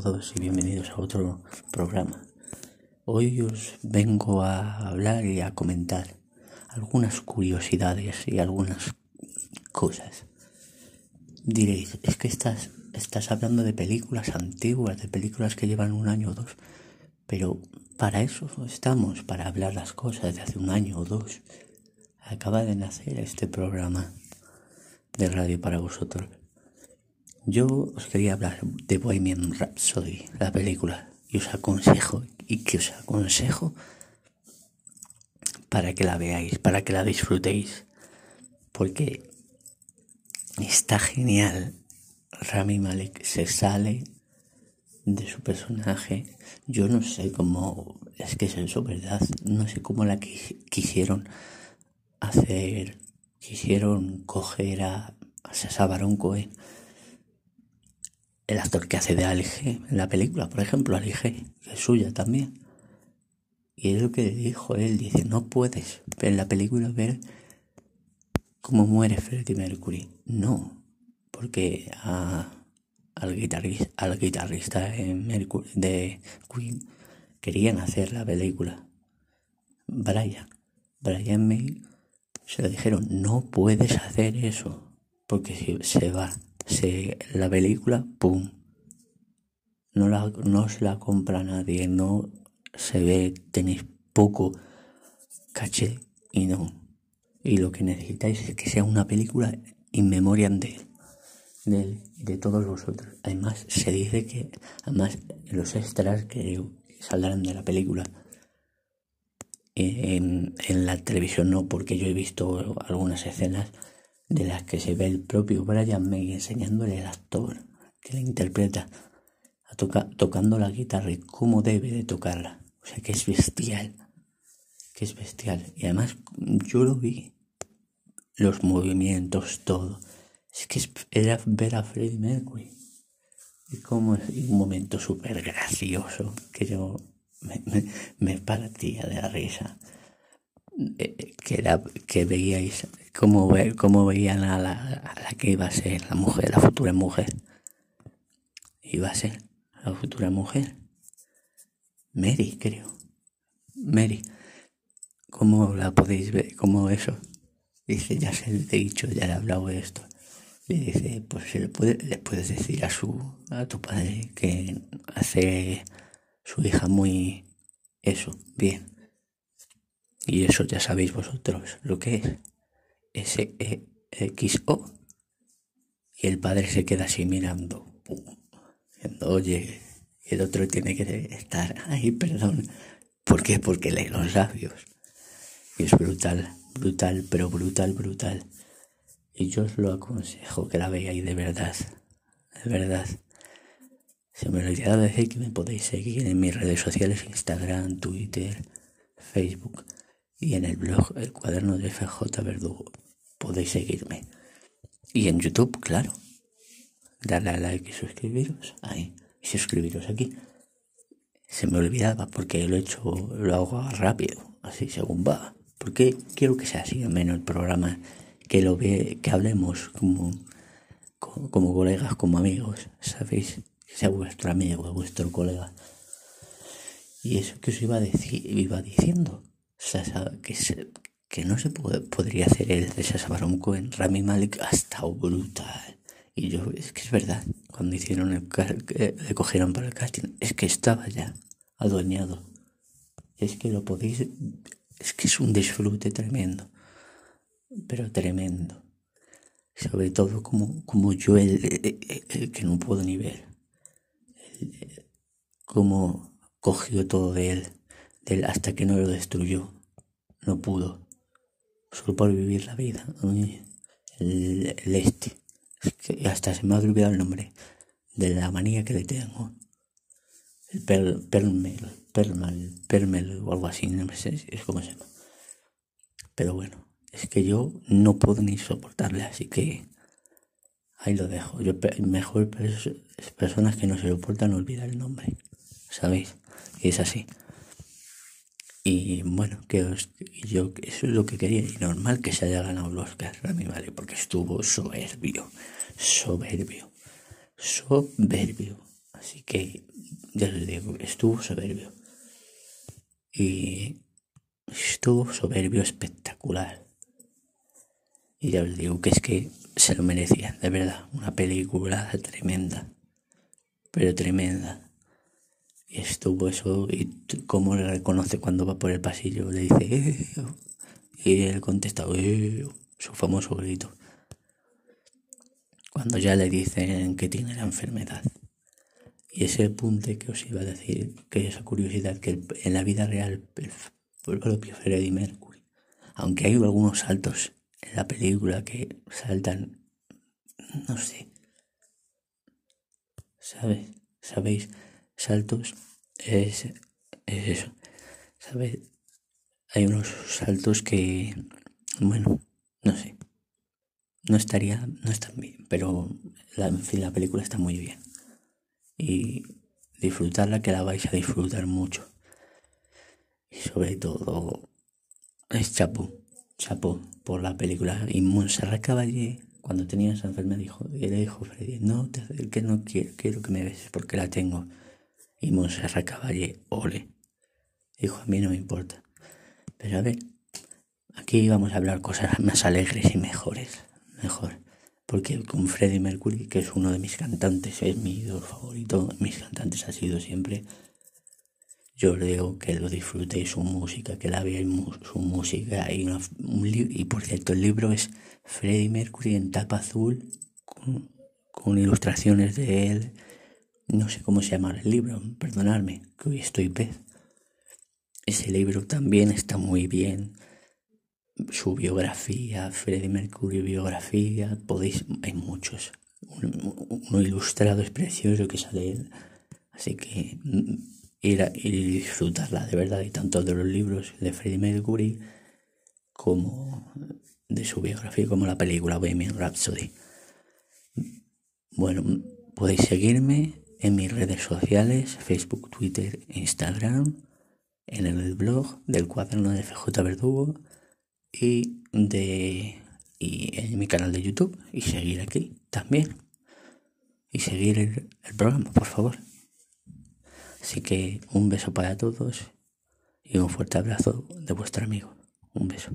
todos y bienvenidos a otro programa. Hoy os vengo a hablar y a comentar algunas curiosidades y algunas cosas. Diréis, es que estás, estás hablando de películas antiguas, de películas que llevan un año o dos, pero para eso estamos, para hablar las cosas de hace un año o dos. Acaba de nacer este programa de radio para vosotros. Yo os quería hablar de Bohemian Rhapsody, la película, y os aconsejo, y que os aconsejo para que la veáis, para que la disfrutéis, porque está genial. Rami Malek se sale de su personaje. Yo no sé cómo, es que es eso, ¿verdad? No sé cómo la quisieron hacer, quisieron coger a, a Cohen el actor que hace de Alige en la película, por ejemplo, Alige, que es suya también. Y es lo que dijo él, dice, no puedes en la película ver cómo muere Freddie Mercury. No, porque al, guitarrista, al guitarrista de Queen querían hacer la película. Brian, Brian May, se lo dijeron, no puedes hacer eso, porque se va se, la película, ¡pum! No, la, no se la compra nadie, no se ve, tenéis poco caché y no. Y lo que necesitáis es que sea una película in memoriam de, de, de todos vosotros. Además, se dice que, además, los extras que saldrán de la película, en, en la televisión no, porque yo he visto algunas escenas de las que se ve el propio Brian May enseñándole al actor que la interpreta a tocando la guitarra y cómo debe de tocarla. O sea que es bestial, que es bestial. Y además yo lo vi, los movimientos, todo. Es que era ver a Freddie Mercury. Y como es un momento súper gracioso que yo me, me partía de la risa. Eh, que, era, que veíais cómo, cómo veían a la, a la que iba a ser la mujer, la futura mujer. Iba a ser la futura mujer. Mary, creo. Mary. ¿Cómo la podéis ver? ¿Cómo eso? Dice, ya se le he dicho, ya le he hablado de esto. Y dice, pues le, puede, le puedes decir a su a tu padre que hace su hija muy eso, bien. Y eso ya sabéis vosotros lo que es. S-E-X-O. Y el padre se queda así mirando. oye, el otro tiene que estar. Ay, perdón. ¿Por qué? Porque lee los labios. Y es brutal, brutal, pero brutal, brutal. Y yo os lo aconsejo que la veáis de verdad. De verdad. Se me olvidaba decir que me podéis seguir en mis redes sociales, Instagram, Twitter, Facebook y en el blog El cuaderno de FJ Verdugo. Podéis seguirme. Y en YouTube, claro. Darle a like y suscribiros ahí. Y suscribiros aquí. Se me olvidaba porque lo he hecho, lo hago rápido, así según va. Porque quiero que sea así, menos el programa, que lo ve, que hablemos como, como, colegas, como amigos, ¿sabéis? Que sea vuestro amigo, vuestro colega. Y eso que os iba diciendo que, que no se podría hacer el de Sasa en Rami Malek ha estado brutal. Y yo, es que es verdad, cuando hicieron el le cogieron para el casting, es que estaba ya adueñado. Es que lo podéis, es que es un disfrute tremendo, pero tremendo. Sobre todo como, como yo, el, el, que no puedo ni ver, como cogió todo de él hasta que no lo destruyó. No pudo. Solo por vivir la vida. El, este. que hasta se me ha olvidado el nombre. De la manía que le tengo. El per, permel, permal, permel o algo así. No sé es como se llama. Pero bueno. Es que yo no puedo ni soportarle. Así que ahí lo dejo. Yo mejor personas que no se soportan olvidar el nombre. ¿Sabéis? Y es así. Y bueno, que yo eso es lo que quería. Y normal que se haya ganado el Oscar Rami Malek, porque estuvo soberbio, soberbio, soberbio. Así que, ya les digo, estuvo soberbio. Y estuvo soberbio espectacular. Y ya les digo que es que se lo merecía, de verdad. Una película tremenda. Pero tremenda. Estuvo eso, y cómo le reconoce cuando va por el pasillo, le dice, eh", y él contesta, eh", su famoso grito. Cuando ya le dicen que tiene la enfermedad. Y ese apunte que os iba a decir, que esa curiosidad, que en la vida real el, propio Freddie Mercury, aunque hay algunos saltos en la película que saltan, no sé, ¿sabes? ¿Sabéis? Saltos es, es eso, ¿sabes? Hay unos saltos que, bueno, no sé, no estaría, no están bien, pero la, en fin, la película está muy bien. Y disfrutarla que la vais a disfrutar mucho. Y sobre todo, es chapo, chapo por la película. Y Montserrat Caballé, cuando tenía esa enfermedad, dijo, le dijo Freddy, no te que no quiero, quiero que me beses porque la tengo. Y Montserrat Caballé, ole. Dijo, a mí no me importa. Pero a ver, aquí vamos a hablar cosas más alegres y mejores. Mejor. Porque con Freddie Mercury, que es uno de mis cantantes, es mi ídolo favorito, mis cantantes ha sido siempre yo le digo que lo disfrutéis su música, que la veáis su música. Y, y por cierto, el libro es Freddie Mercury en tapa azul, con, ilustraciones de él. No sé cómo se llama el libro, perdonadme, que hoy estoy pez. Ese libro también está muy bien. Su biografía, Freddie Mercury biografía, podéis, hay muchos. Uno, ilustrado es precioso que sale él. Así que ir y disfrutarla de verdad, y tanto de los libros de Freddie Mercury como de su biografía, como la película Bohemian Rhapsody. Bueno, podéis seguirme en mis redes sociales, Facebook, Twitter e Instagram, en el blog del cuaderno de FJ Verdugo y, de, y en mi canal de YouTube y seguir aquí también. Y seguir el programa, por favor. Así que un beso para todos y un fuerte abrazo de vuestro amigo. Un beso.